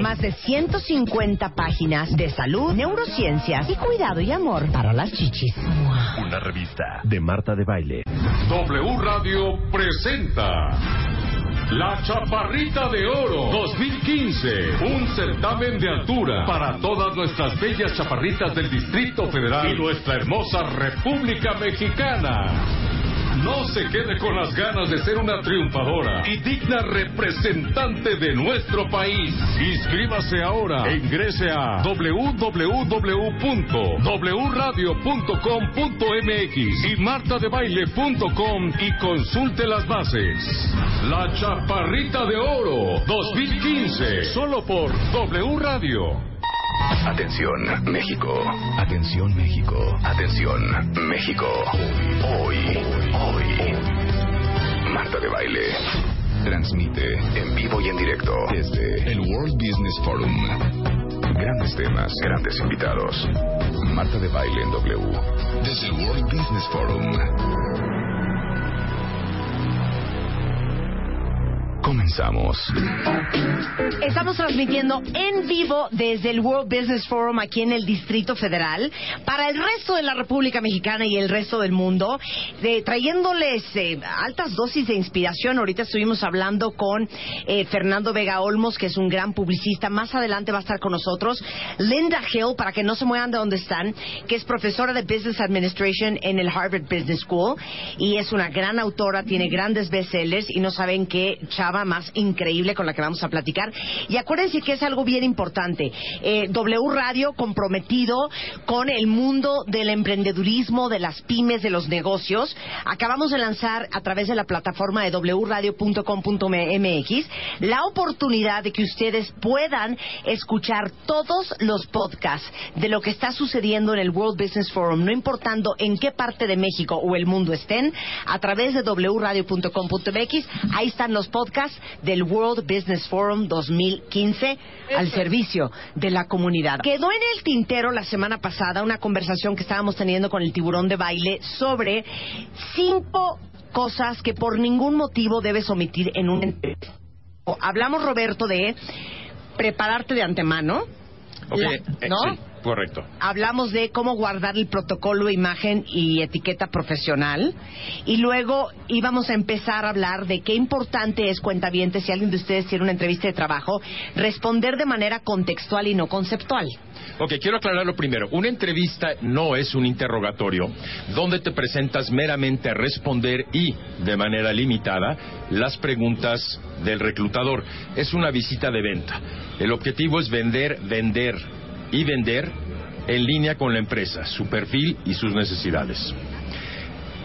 más de 150 páginas de salud, neurociencias y cuidado y amor para las chichis. Una revista de Marta de Baile. W Radio presenta La Chaparrita de Oro 2015, un certamen de altura para todas nuestras bellas chaparritas del Distrito Federal y nuestra hermosa República Mexicana. No se quede con las ganas de ser una triunfadora y digna representante de nuestro país. Inscríbase ahora e ingrese a www.wradio.com.mx y martadebaile.com y consulte las bases. La Chaparrita de Oro 2015, solo por W Radio. Atención, México. Atención, México. Atención, México. Hoy, hoy, hoy. Marta de Baile. Transmite en vivo y en directo desde el World Business Forum. Grandes temas, grandes invitados. Marta de Baile en W. Desde el World Business Forum. Comenzamos. Estamos transmitiendo en vivo desde el World Business Forum aquí en el Distrito Federal para el resto de la República Mexicana y el resto del mundo, trayéndoles eh, altas dosis de inspiración. Ahorita estuvimos hablando con eh, Fernando Vega Olmos, que es un gran publicista. Más adelante va a estar con nosotros Linda Hill, para que no se muevan de donde están, que es profesora de Business Administration en el Harvard Business School y es una gran autora, tiene grandes bestsellers y no saben qué chava más increíble con la que vamos a platicar. Y acuérdense que es algo bien importante. Eh, w Radio comprometido con el mundo del emprendedurismo, de las pymes, de los negocios. Acabamos de lanzar a través de la plataforma de wradio.com.mx la oportunidad de que ustedes puedan escuchar todos los podcasts de lo que está sucediendo en el World Business Forum, no importando en qué parte de México o el mundo estén, a través de wradio.com.mx. Ahí están los podcasts del World Business Forum 2015 al servicio de la comunidad. Quedó en el tintero la semana pasada una conversación que estábamos teniendo con el tiburón de baile sobre cinco cosas que por ningún motivo debes omitir en un entrevista. Hablamos, Roberto, de prepararte de antemano. Okay. ¿No? Eh, sí, correcto. Hablamos de cómo guardar el protocolo, imagen y etiqueta profesional. Y luego íbamos a empezar a hablar de qué importante es, cuentavientes, si alguien de ustedes tiene una entrevista de trabajo, responder de manera contextual y no conceptual. Ok, quiero aclararlo primero. Una entrevista no es un interrogatorio donde te presentas meramente a responder y, de manera limitada, las preguntas del reclutador. Es una visita de venta. El objetivo es vender, vender y vender en línea con la empresa, su perfil y sus necesidades.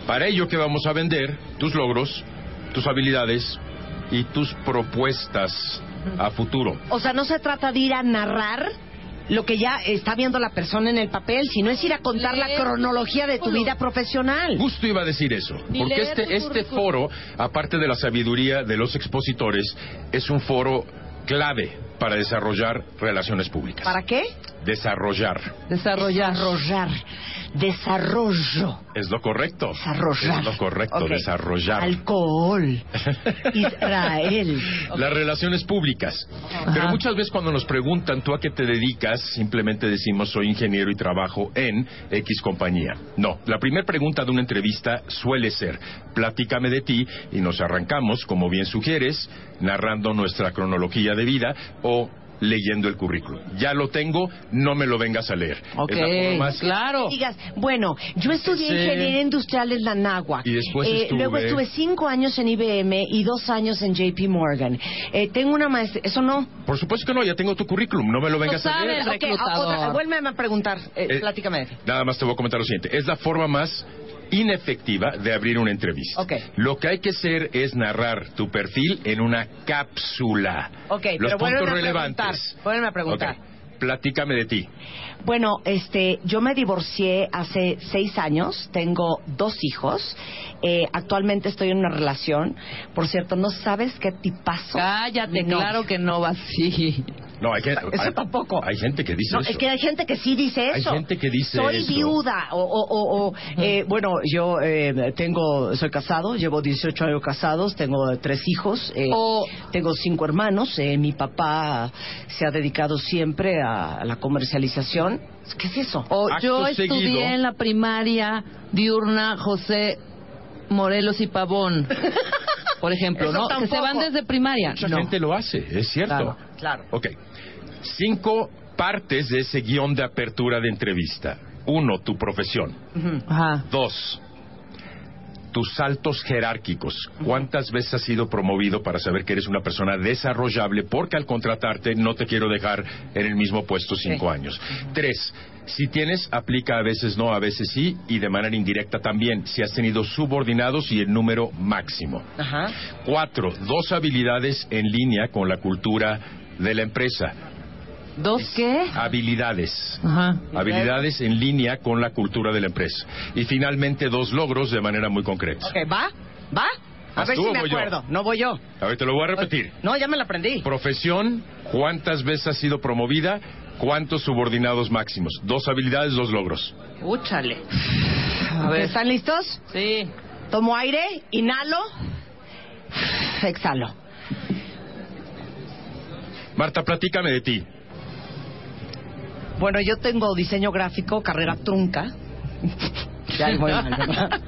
Para ello, ¿qué vamos a vender? Tus logros, tus habilidades y tus propuestas a futuro. O sea, no se trata de ir a narrar lo que ya está viendo la persona en el papel, sino es ir a contar la cronología de tu vida profesional. Justo iba a decir eso, porque este, este foro, aparte de la sabiduría de los expositores, es un foro clave para desarrollar relaciones públicas. ¿Para qué? Desarrollar. Desarrollar. Desarrollar. Desarrollo. Es lo correcto. Desarrollar. Es lo correcto, desarrollar. Alcohol. Israel. Las relaciones públicas. Pero muchas veces cuando nos preguntan tú a qué te dedicas, simplemente decimos soy ingeniero y trabajo en X compañía. No, la primera pregunta de una entrevista suele ser platícame de ti y nos arrancamos, como bien sugieres, narrando nuestra cronología de vida o leyendo el currículum. Ya lo tengo, no me lo vengas a leer. Ok, Es la forma más- claro. Digas, bueno, yo estudié Sí. ingeniería industrial en la NAGUA. Y después Eh, estuve- Luego estuve cinco años en IBM y dos años en JP Morgan. Eh, tengo una maestría. ¿Eso no? Por supuesto que no, ya tengo tu currículum, no me lo vengas a leer. el Ok, reclutador. otra- vuélveme a preguntar. Eh, Eh, platícame. Nada más te voy a comentar lo siguiente. Es la forma más inefectiva de abrir una entrevista. Ok. Lo que hay que hacer es narrar tu perfil en una cápsula. Ok, Los pero puntos a relevantes. vuélveme a preguntar. Platícame de ti. Bueno, este, yo me divorcié hace seis años, tengo dos hijos, eh, actualmente estoy en una relación. Por cierto, ¿no sabes qué tipazo? Cállate, claro que no va así. No, hay Eso hay- tampoco. Hay gente que dice No, eso. es que hay gente que sí dice Hay eso. gente que dice soy eso. viuda o, o, o- o, eh, bueno, yo eh, tengo, soy casado, llevo 18 años casados, tengo tres hijos, eh, O- tengo cinco hermanos. eh, mi papá se ha dedicado siempre a, a la comercialización. ¿Qué es eso? O Acto yo estudié seguido. en la primaria diurna José Morelos y Pavón, por ejemplo, Eso ¿no? Que se tampoco. van desde primaria. Mucha No. gente lo hace, es cierto. Claro, claro. Ok. Cinco partes de ese guion de apertura de entrevista. Uno, tu profesión. Ajá. Dos, tus saltos jerárquicos. ¿Cuántas veces has sido promovido para saber que eres una persona desarrollable? Porque al contratarte no te quiero dejar en el mismo puesto cinco años. Tres, si tienes, aplica a veces no, a veces sí, y de manera indirecta también. Si has tenido subordinados y el número máximo. Ajá. Cuatro, dos habilidades en línea con la cultura de la empresa. ¿Dos qué? Habilidades. Ajá. Habilidades en línea con la cultura de la empresa. Y finalmente dos logros de manera muy concreta. Ok, ¿va? ¿Va? A ¿Vas ver tú si me acuerdo. No voy yo. A ver, te lo voy a repetir. No, ya me la aprendí. Profesión, ¿cuántas veces has sido promovida? ¿Cuántos subordinados máximos? Dos habilidades, dos logros. Úchale. A ver, ¿están listos? Sí. Tomo aire, inhalo, exhalo. Marta, platícame de ti. Bueno, yo tengo diseño gráfico, carrera trunca. ya es muy mal.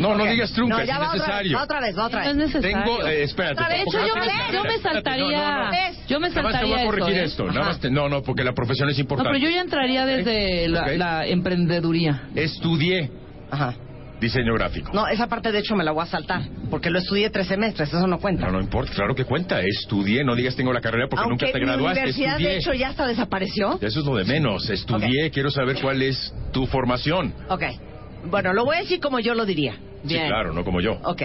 No, no digas trunca, No, es va otra vez, va otra vez, va otra No es vez. necesario. Tengo, eh, espérate. Vez, De hecho, yo me, yo me saltaría. no, no, no. Yo me Nada más te saltaría voy a corregir ¿eh? esto. Nada Ajá. más te- no, no, porque la profesión es No, importante. pero yo ya entraría desde la, Ok. la emprendeduría. Estudié Ajá. Diseño gráfico. No, esa parte de hecho me la voy a saltar, porque lo estudié tres semestres, eso no cuenta. No, no importa, claro que cuenta. Estudié, no digas tengo la carrera porque Aunque nunca te graduaste. universidad Estudié. de hecho ya hasta desapareció. Eso es lo de menos. Estudié, quiero saber cuál es tu formación. Ok. Bueno, lo voy a decir como yo lo diría. Sí, claro, no como yo. Ok.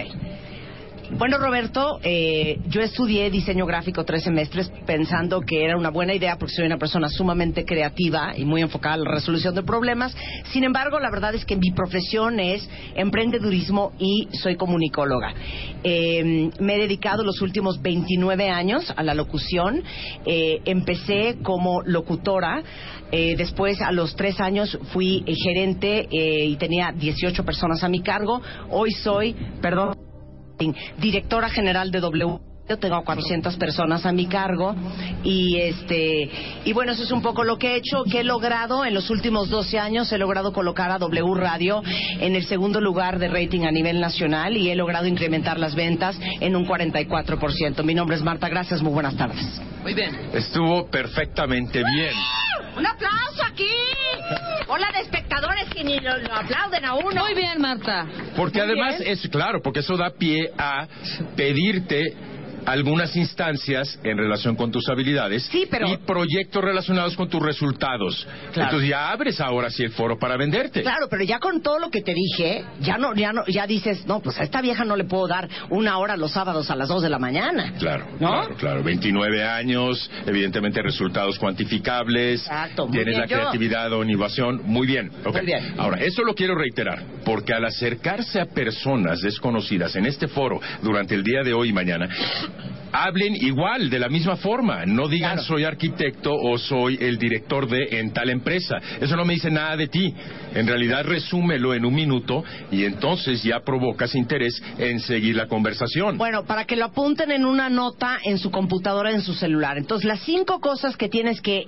Bueno, Roberto, eh, yo estudié diseño gráfico tres semestres pensando que era una buena idea porque soy una persona sumamente creativa y muy enfocada a la resolución de problemas. Sin embargo, la verdad es que mi profesión es emprendedurismo y soy comunicóloga. Eh, me he dedicado los últimos 29 años a la locución. Eh, empecé como locutora. Eh, después, a los tres años, fui gerente eh, y tenía 18 personas a mi cargo. Hoy soy, perdón, directora general de W. Yo tengo 400 personas a mi cargo y este y bueno eso es un poco lo que he hecho que he logrado en los últimos 12 años he logrado colocar a W Radio en el segundo lugar de rating a nivel nacional y he logrado incrementar las ventas en un 44%. Mi nombre es Marta, gracias, muy buenas tardes. Muy bien. Estuvo perfectamente bien. Un aplauso aquí. Hola de espectadores que ni lo, lo aplauden a uno. Muy bien, Marta. Porque Muy además bien. es claro, porque eso da pie a pedirte algunas instancias en relación con tus habilidades Sí, pero- y proyectos relacionados con tus resultados. Claro. Entonces ya abres ahora sí el foro para venderte. Claro, pero ya con todo lo que te dije, ya no, ya no, ya dices, no, pues a esta vieja no le puedo dar una hora los sábados a las 2 de la mañana. Claro, ¿No? claro, claro. 29 años, evidentemente resultados cuantificables. Exacto, muy Tienes bien, la yo. creatividad o innovación. Muy bien. ok. Muy bien. Ahora, eso lo quiero reiterar, porque al acercarse a personas desconocidas en este foro durante el día de hoy y mañana, hablen igual, de la misma forma. No digan Claro. soy arquitecto o soy el director de en tal empresa. Eso no me dice nada de ti. En realidad, resúmelo en un minuto y entonces ya provocas interés en seguir la conversación. Bueno, para que lo apunten en una nota en su computadora, en su celular. Entonces, las cinco cosas que tienes que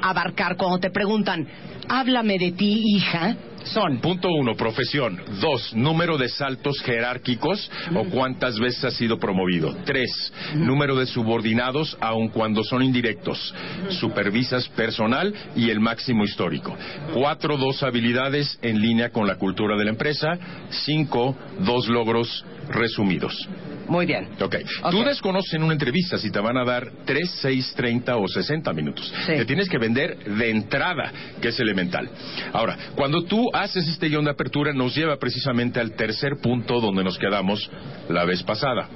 abarcar cuando te preguntan, háblame de ti, hija, Son. Punto uno, profesión. Dos, número de saltos jerárquicos o cuántas veces ha sido promovido. Tres, número de subordinados aun cuando son indirectos. Supervisas personal y el máximo histórico. Cuatro, dos habilidades en línea con la cultura de la empresa. Cinco, dos logros resumidos. Muy bien. Ok. Tú desconoces en una entrevista si te van a dar 3, 6, 30 o 60 minutos. Sí. Te tienes que vender de entrada, que es elemental. Ahora, cuando tú haces este guion de apertura, nos lleva precisamente al tercer punto donde nos quedamos la vez pasada.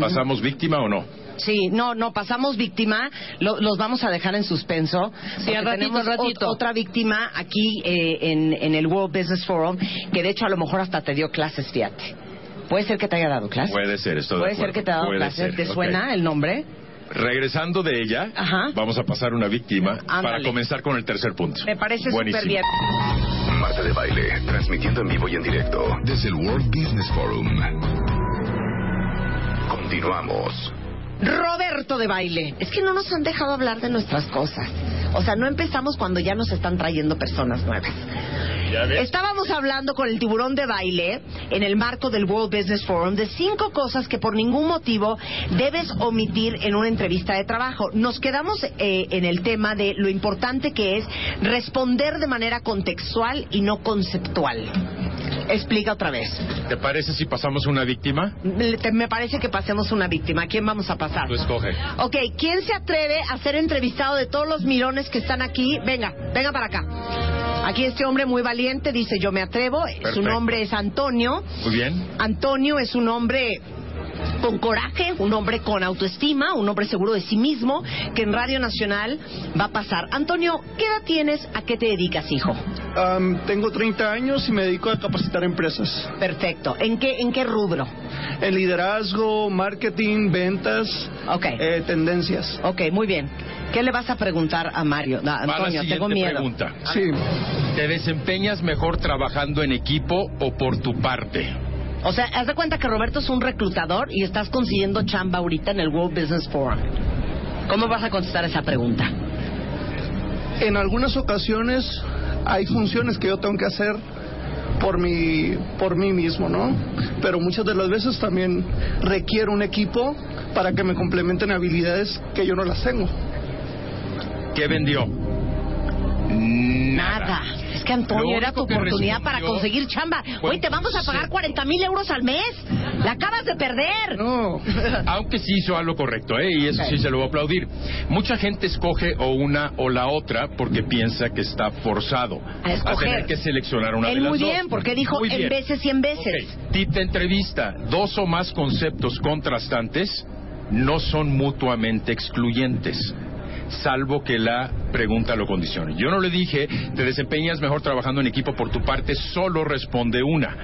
¿Pasamos víctima o no? Sí, no, no, pasamos víctima, lo- los vamos a dejar en suspenso. porque al ratito, tenemos ratito. ot- otra víctima aquí eh, en, en el World Business Forum, que de hecho a lo mejor hasta te dio clases, fíjate. ¿Puede ser que te haya dado clases? Puede ser, estoy de Puede acuerdo. ser que te haya dado Puede clases. ser, ¿Te ok. suena el nombre? Regresando de ella, Ajá. vamos a pasar una víctima para Ándale. comenzar con el tercer punto. Me parece súper bien. Marta de Baile, transmitiendo en vivo y en directo desde el World Business Forum. Continuamos. Roberto de baile. Es que no nos han dejado hablar de nuestras cosas. O sea, no empezamos cuando ya nos están trayendo personas nuevas. Estábamos hablando con el tiburón de baile en el marco del World Business Forum de cinco cosas que por ningún motivo debes omitir en una entrevista de trabajo. Nos quedamos eh, en el tema de lo importante que es responder de manera contextual y no conceptual. Explica otra vez. ¿Te parece si pasamos una víctima? Me parece que pasemos una víctima. ¿A quién vamos a pasar? Tú escoge. Ok, ¿quién se atreve a ser entrevistado de todos los mirones que están aquí? Venga, venga para acá. Aquí este hombre muy valiente dice yo me atrevo. Su nombre es Antonio. Muy bien. Antonio es un hombre con coraje, un hombre con autoestima, un hombre seguro de sí mismo, que en Radio Nacional va a pasar. Antonio, ¿qué edad tienes? ¿A qué te dedicas, hijo? Am, tengo 30 años y me dedico a capacitar empresas Perfecto. ¿En qué, en qué rubro? en liderazgo, marketing, ventas, Ok. eh, tendencias. Ok, muy bien. ¿Qué le vas a preguntar a Mario? No, Va la Antonio, tengo miedo. pregunta. Sí, ¿Te desempeñas mejor trabajando en equipo o por tu parte? O sea, haz de cuenta que Roberto es un reclutador y estás consiguiendo chamba ahorita en el World Business Forum. ¿Cómo vas a contestar esa pregunta? en algunas ocasiones hay funciones que yo tengo que hacer por mi por mí mismo, ¿no? Pero muchas de las veces también requiero un equipo para que me complementen habilidades que yo no las tengo. ¿Qué vendió? Nada. Es que Antonio era tu oportunidad para conseguir chamba. Oye, te vamos a pagar 40 mil euros al mes. La acabas de perder. No, Aunque sí hizo algo correcto, ¿eh? y eso sí se lo voy a aplaudir. Mucha gente escoge o una o la otra porque piensa que está forzado A escoger. tener que seleccionar una Él de las muy dos. bien, porque dijo Muy en bien. veces y en veces. Ok, Tip de entrevista. Dos o más conceptos contrastantes no son mutuamente excluyentes, salvo que la pregunta lo condicione. Yo no le dije, te desempeñas mejor trabajando en equipo por tu parte, solo responde una.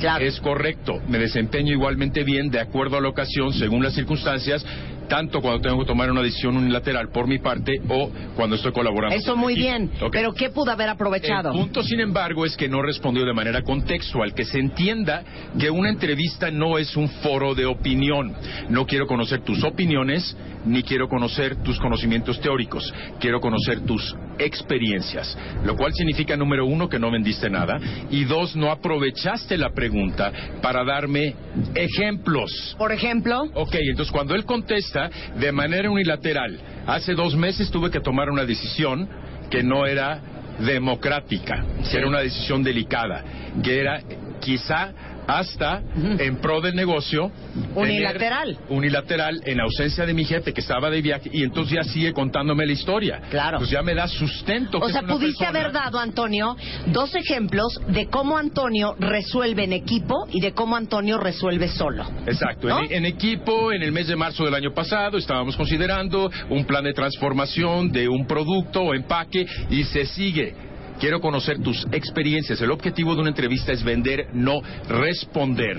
Claro. Es correcto, me desempeño igualmente bien de acuerdo a la ocasión, según las circunstancias, tanto cuando tengo que tomar una decisión unilateral por mi parte o cuando estoy colaborando. Eso con muy equipo. bien. Ok. Pero ¿qué pudo haber aprovechado? El punto, sin embargo, es que no respondió de manera contextual, que se entienda que una entrevista no es un foro de opinión. No quiero conocer tus opiniones, ni quiero conocer tus conocimientos teóricos. Quiero conocer tus experiencias. Lo cual significa, número uno, que no vendiste nada, y dos, no aprovechaste la pregunta para darme ejemplos. Por ejemplo, Ok, entonces cuando él contesta de manera unilateral, hace dos meses tuve que tomar una decisión que no era democrática, que era una decisión delicada, que era quizá hasta en pro del negocio Unilateral. unilateral en ausencia de mi jefe que estaba de viaje y entonces ya sigue contándome la historia Claro. pues ya me da sustento o sea, pudiste persona- haber dado, Antonio, dos ejemplos de cómo Antonio resuelve en equipo y de cómo Antonio resuelve solo. Exacto, ¿No? en, en equipo, en el mes de marzo del año pasado estábamos considerando un plan de transformación de un producto o empaque y se sigue. Quiero conocer tus experiencias. El objetivo de una entrevista es vender, no responder.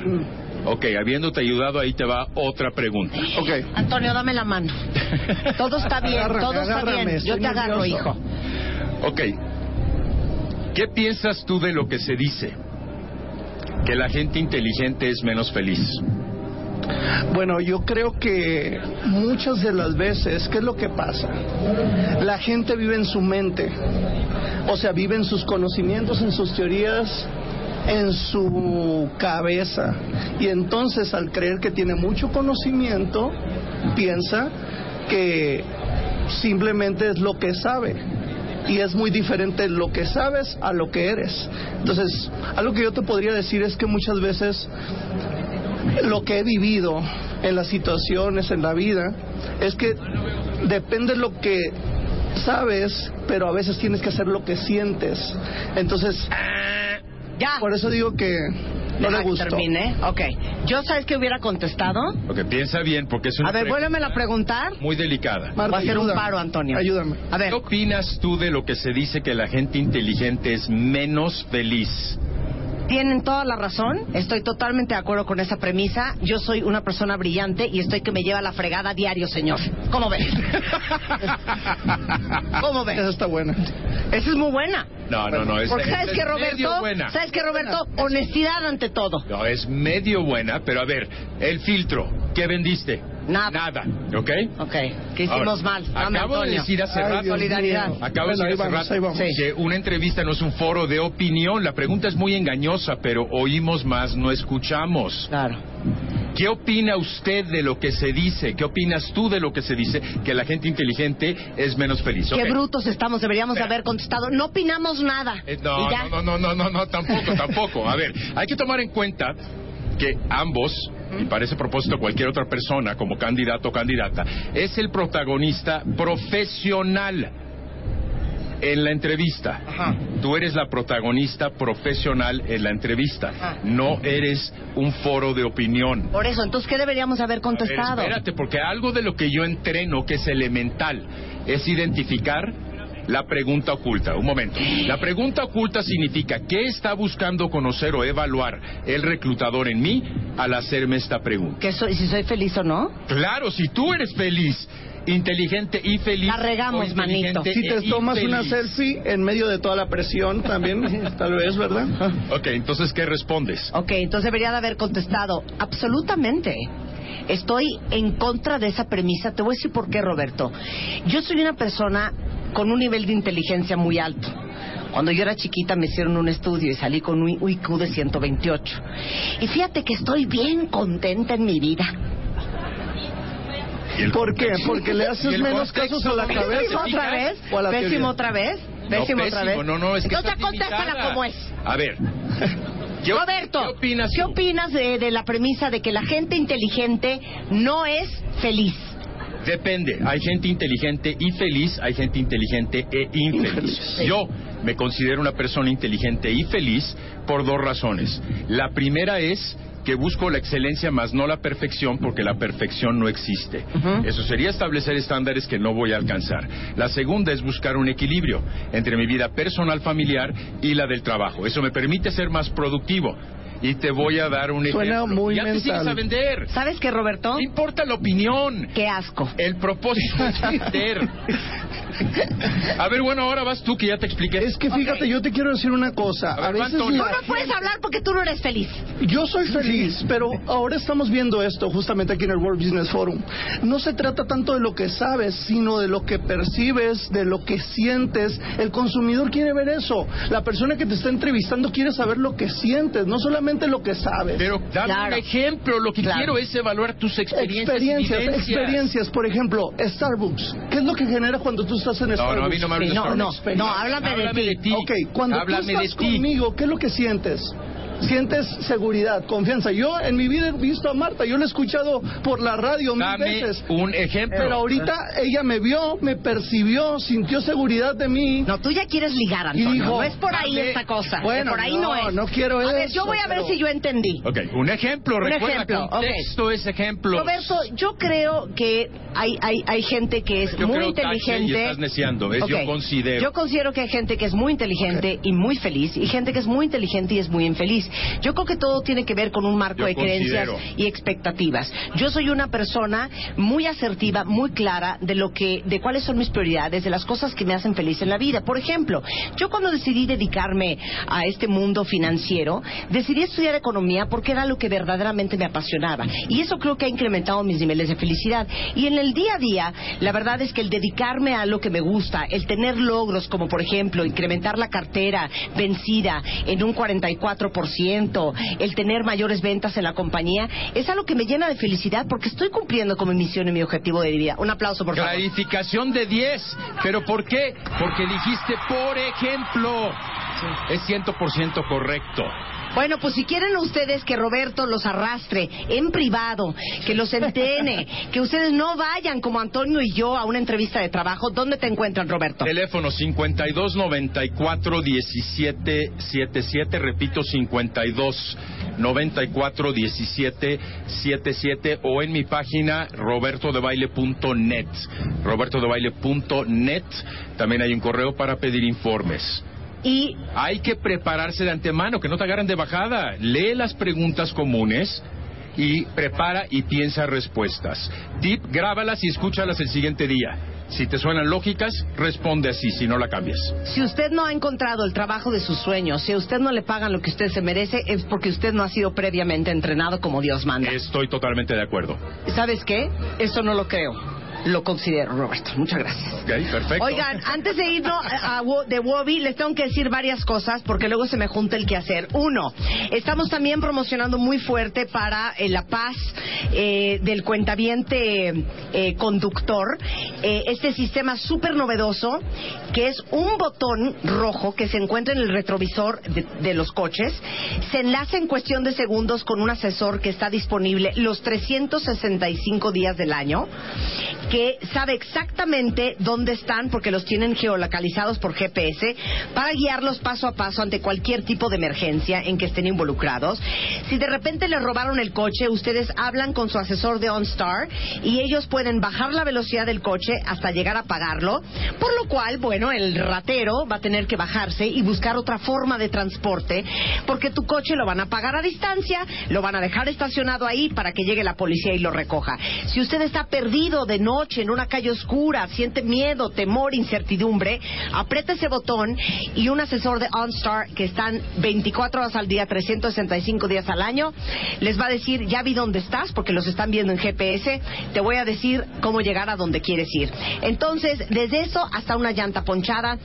Ok, habiéndote ayudado, ahí te va otra pregunta. ok. Antonio, dame la mano. Todo está bien, Agárrame, todo está agárrame, bien. Yo te agarro, nervioso. hijo. Ok, ¿qué piensas tú de lo que se dice? Que la gente inteligente es menos feliz. Bueno, yo creo que muchas de las veces, ¿qué es lo que pasa? La gente vive en su mente, o sea, vive en sus conocimientos, en sus teorías, en su cabeza. Y entonces al creer que tiene mucho conocimiento, piensa que simplemente es lo que sabe. Y es muy diferente lo que sabes a lo que eres. Entonces, algo que yo te podría decir es que muchas veces lo que he vivido en las situaciones, en la vida, es que depende de lo que sabes, pero a veces tienes que hacer lo que sientes. Entonces, Ya. por eso digo que no Deja le que gustó. termine. Ok. ¿Yo sabes que hubiera contestado? Ok, piensa bien, porque es una A ver, pregunta vuélveme a preguntar. muy delicada. Marta, Voy a hacer un ayuda. paro, Antonio. Ayúdame. A ver, ¿Qué opinas tú de lo que se dice que la gente inteligente es menos feliz? Tienen toda la razón. Estoy totalmente de acuerdo con esa premisa. Yo soy una persona brillante y estoy que me lleva la fregada diario, señor. ¿Cómo ves? ¿Cómo ves? Esa está buena. Esa es muy buena. No, no, no. Es, Porque sabes es que medio Roberto, buena. sabes que Roberto, honestidad ante todo. No, es medio buena, pero a ver, el filtro, ¿qué vendiste? Nada. Nada, ¿ok? Ok, que hicimos Ahora, mal. Dame, Acabo de Antonio. decir hace Ay, rato. Dios Solidaridad. Acabo de decir ahí hace vamos, rato vamos. que una entrevista no es un foro de opinión. La pregunta es muy engañosa, pero oímos más, no escuchamos. Claro. ¿Qué opina usted de lo que se dice? ¿Qué opinas tú de lo que se dice? Que la gente inteligente es menos feliz. Qué brutos estamos, deberíamos de haber contestado. No opinamos nada. Eh, no, ya. no, no, no, no, no, tampoco, tampoco. A ver, hay que tomar en cuenta que ambos, y para ese propósito cualquier otra persona como candidato o candidata, es el protagonista profesional en la entrevista. Ajá. Tú eres la protagonista profesional en la entrevista. Ajá. No eres un foro de opinión. Por eso, entonces, ¿qué deberíamos haber ver, contestado? espérate, porque algo de lo que yo entreno que es elemental es identificar la pregunta oculta. Un momento. La pregunta oculta significa qué está buscando conocer o evaluar el reclutador en mí al hacerme esta pregunta. ¿Que soy, si soy feliz o no? Claro, si tú eres feliz, inteligente y feliz. La regamos, manito. Si te e tomas una selfie en medio de toda la presión también, tal vez, ¿verdad? Ok, entonces, ¿qué respondes? Ok, entonces debería de haber contestado. Absolutamente. Estoy en contra de esa premisa. Te voy a decir por qué, Roberto. Yo soy una persona con un nivel de inteligencia muy alto. Cuando yo era chiquita me hicieron un estudio y salí con un IQ de 128. Y fíjate que estoy bien contenta en mi vida. ¿Y el ¿Por qué? Porque le ¿Y haces menos casos a la ¿Cómo cabeza. te ¿Pésimo otra vez? ¿O a la ¿Pésimo teoría? otra vez? No, ¿Pésimo otra vez? no, no, es que Entonces contéstala como es. A ver. ¿qué op- Roberto, ¿qué opinas ¿qué opinas de, de la premisa de que la gente inteligente no es feliz? Depende. Hay gente inteligente y feliz, hay gente inteligente e infeliz. Yo me considero una persona inteligente y feliz por dos razones. La primera es que busco la excelencia más no la perfección porque la perfección no existe. Eso sería establecer estándares que no voy a alcanzar. La segunda es buscar un equilibrio entre mi vida personal familiar y la del trabajo. Eso me permite ser más productivo. Y te voy a dar un Suena ejemplo. muy ya te mental. sigues a vender. ¿Sabes qué, Roberto? No importa la opinión. Qué asco. El propósito es vender. A ver, bueno, ahora vas tú que ya te expliqué. Es que fíjate, yo te quiero decir una cosa. A A, ver, veces Antonio. La no puedes hablar porque tú no eres feliz. Yo soy feliz, pero ahora estamos viendo esto justamente aquí en el World Business Forum. No se trata tanto de lo que sabes, sino de lo que percibes, de lo que sientes. El consumidor quiere ver eso. La persona que te está entrevistando quiere saber lo que sientes, no solamente lo que sabes. Pero dame Claro. un ejemplo. Lo que Claro. quiero es evaluar tus experiencias. Experiencias, y vivencias. experiencias. Por ejemplo, Starbucks. ¿Qué es lo que genera cuando tú estás en No, Starbucks? no, a mí no me Sí, de no, no, Starbucks. no, háblame de ti. Ok, cuando Háblame tú de estás ti. conmigo, ¿qué es lo que sientes? Sientes seguridad, confianza. Yo en mi vida he visto a Marta, yo la he escuchado por la radio mil Dame veces. un ejemplo. Pero ahorita ella me vio, me percibió, sintió seguridad de mí. No, tú ya quieres ligar, Antonio. Y dijo, no es por ahí dame- esta cosa. Bueno, por ahí no, no, es. no quiero a ver, eso, yo voy a ver pero- si yo entendí. Ok, un ejemplo. Un Recuerda, ejemplo, ok. contexto es ejemplo. Roberto, yo creo que hay, hay, hay gente que es Yo muy creo, inteligente. y estás neciando, es yo Ok. considero. Yo considero que hay gente que es muy inteligente y muy feliz y gente que es muy inteligente y es muy infeliz. Yo creo que todo tiene que ver con un marco Yo de creencias y expectativas. Yo soy una persona muy asertiva, muy clara de lo que, de cuáles son mis prioridades, de las cosas que me hacen feliz en la vida. Por ejemplo, yo cuando decidí dedicarme a este mundo financiero, decidí estudiar economía porque era lo que verdaderamente me apasionaba. Y eso creo que ha incrementado mis niveles de felicidad. Y en el día a día, la verdad es que el dedicarme a lo que me gusta, el tener logros como por ejemplo incrementar la cartera vencida en un 44%, el tener mayores ventas en la compañía, es algo que me llena de felicidad porque estoy cumpliendo con mi misión y mi objetivo de vida. Un aplauso, por favor. Clarificación de 10. ¿Pero por qué? Porque dijiste, por ejemplo. Es 100% correcto. Bueno, pues si quieren ustedes que Roberto los arrastre en privado, que los entrene, que ustedes no vayan como Antonio y yo a una entrevista de trabajo, ¿dónde te encuentran, Roberto? Teléfono 52 94 17 77, repito 52 94 17 77 o en mi página robertodebaile.net. robertodebaile.net. También hay un correo para pedir informes. Y Hay que prepararse de antemano, que no te agarren de bajada. Lee las preguntas comunes y prepara y piensa respuestas. Tip, grábalas y escúchalas el siguiente día. Si te suenan lógicas, responde así, si no la cambias. si usted no ha encontrado el trabajo de sus sueños, si a usted no le pagan lo que usted se merece, es porque usted no ha sido previamente entrenado como Dios manda. Estoy totalmente de acuerdo. ¿Sabes qué? Eso no lo creo. Lo considero, Roberto. Muchas gracias. Ok, perfecto. Oigan, antes de irnos a, de Wobby, les tengo que decir varias cosas porque luego se me junta el quehacer. Uno, estamos también promocionando muy fuerte para eh, la paz eh, del cuentaviente eh, conductor eh, este sistema súper novedoso que es un botón rojo que se encuentra en el retrovisor de, de los coches. Se enlaza en cuestión de segundos con un asesor que está disponible los 365 días del año que sabe exactamente dónde están porque los tienen geolocalizados por GPS para guiarlos paso a paso ante cualquier tipo de emergencia en que estén involucrados. Si de repente les robaron el coche, ustedes hablan con su asesor de OnStar y ellos pueden bajar la velocidad del coche hasta llegar a pagarlo, por lo cual, bueno, el ratero va a tener que bajarse y buscar otra forma de transporte porque tu coche lo van a pagar a distancia, lo van a dejar estacionado ahí para que llegue la policía y lo recoja. Si usted está perdido de noche en una calle oscura, siente miedo, temor, incertidumbre, aprieta ese botón y un asesor de OnStar que están 24 horas al día, 365 días al año, les va a decir, ya vi dónde estás porque los están viendo en GPS, te voy a decir cómo llegar a donde quieres ir. Entonces, desde eso hasta una llanta ponchada,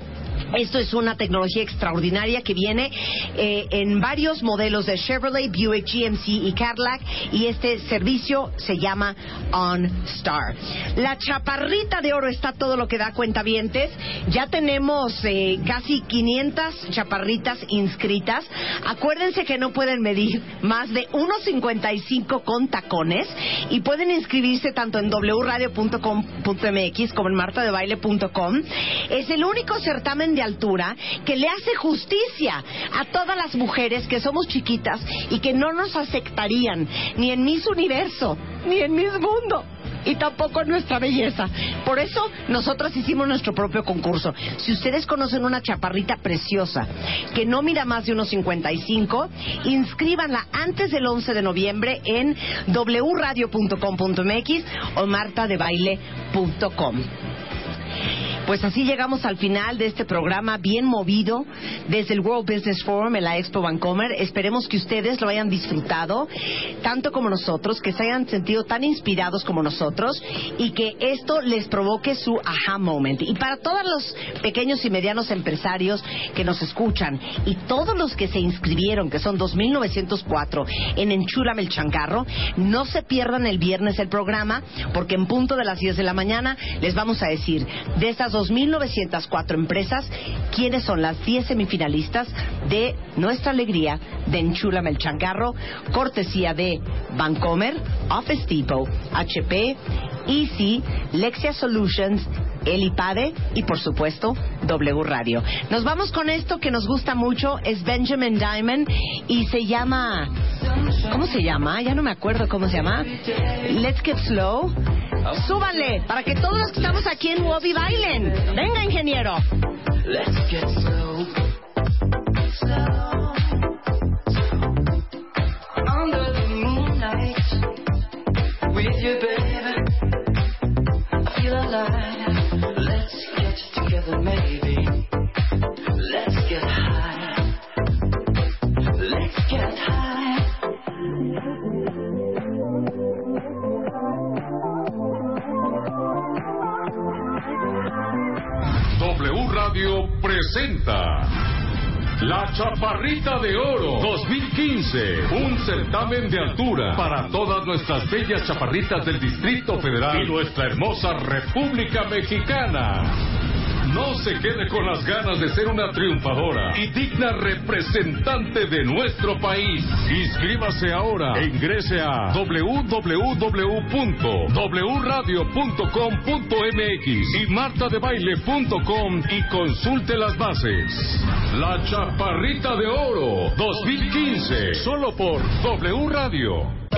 esto es una tecnología extraordinaria que viene eh, en varios modelos de Chevrolet, Buick, GMC y Cadillac y este servicio se llama OnStar. La chaparrita de oro está todo lo que da cuentavientes. Ya tenemos eh, casi 500 chaparritas inscritas. Acuérdense que no pueden medir más de 1.55 con tacones y pueden inscribirse tanto en wradio.com.mx como en martadebaile.com. Es el único certamen de altura que le hace justicia a todas las mujeres que somos chiquitas y que no nos aceptarían ni en Miss Universo, ni en Miss Mundo. Y tampoco en nuestra belleza. Por eso nosotros hicimos nuestro propio concurso. Si ustedes conocen una chaparrita preciosa que no mira más de unos 55, inscríbanla antes del 11 de noviembre en wradio.com.mx o martadebaile.com. Pues así llegamos al final de este programa bien movido desde el World Business Forum en la Expo Vancomer. Esperemos que ustedes lo hayan disfrutado tanto como nosotros, que se hayan sentido tan inspirados como nosotros y que esto les provoque su aha moment. Y para todos los pequeños y medianos empresarios que nos escuchan y todos los que se inscribieron, que son 2.904 en Enchúlame el Changarro, no se pierdan el viernes el programa porque en punto de las 10 de la mañana les vamos a decir de estas 2.904 empresas quiénes son las 10 semifinalistas de Nuestra Alegría de Enchúlame el Changarro, cortesía de Vancomer, Office Depot, HP, Easy, Lexia Solutions, El IPADE y por supuesto W Radio. Nos vamos con esto que nos gusta mucho, es Benjamin Diamond y se llama... ¿Cómo se llama? Ya no me acuerdo cómo se llama. Let's Get Slow. Súbanle para que todos los que estamos aquí en Wobby bailen. Venga, ingeniero. La Chaparrita de Oro 2015, un certamen de altura para todas nuestras bellas chaparritas del Distrito Federal y nuestra hermosa República Mexicana. No se quede con las ganas de ser una triunfadora y digna representante de nuestro país. Inscríbase ahora e ingrese a www.wradio.com.mx y martadebaile.com y consulte las bases. La Chaparrita de Oro 2015, solo por W Radio.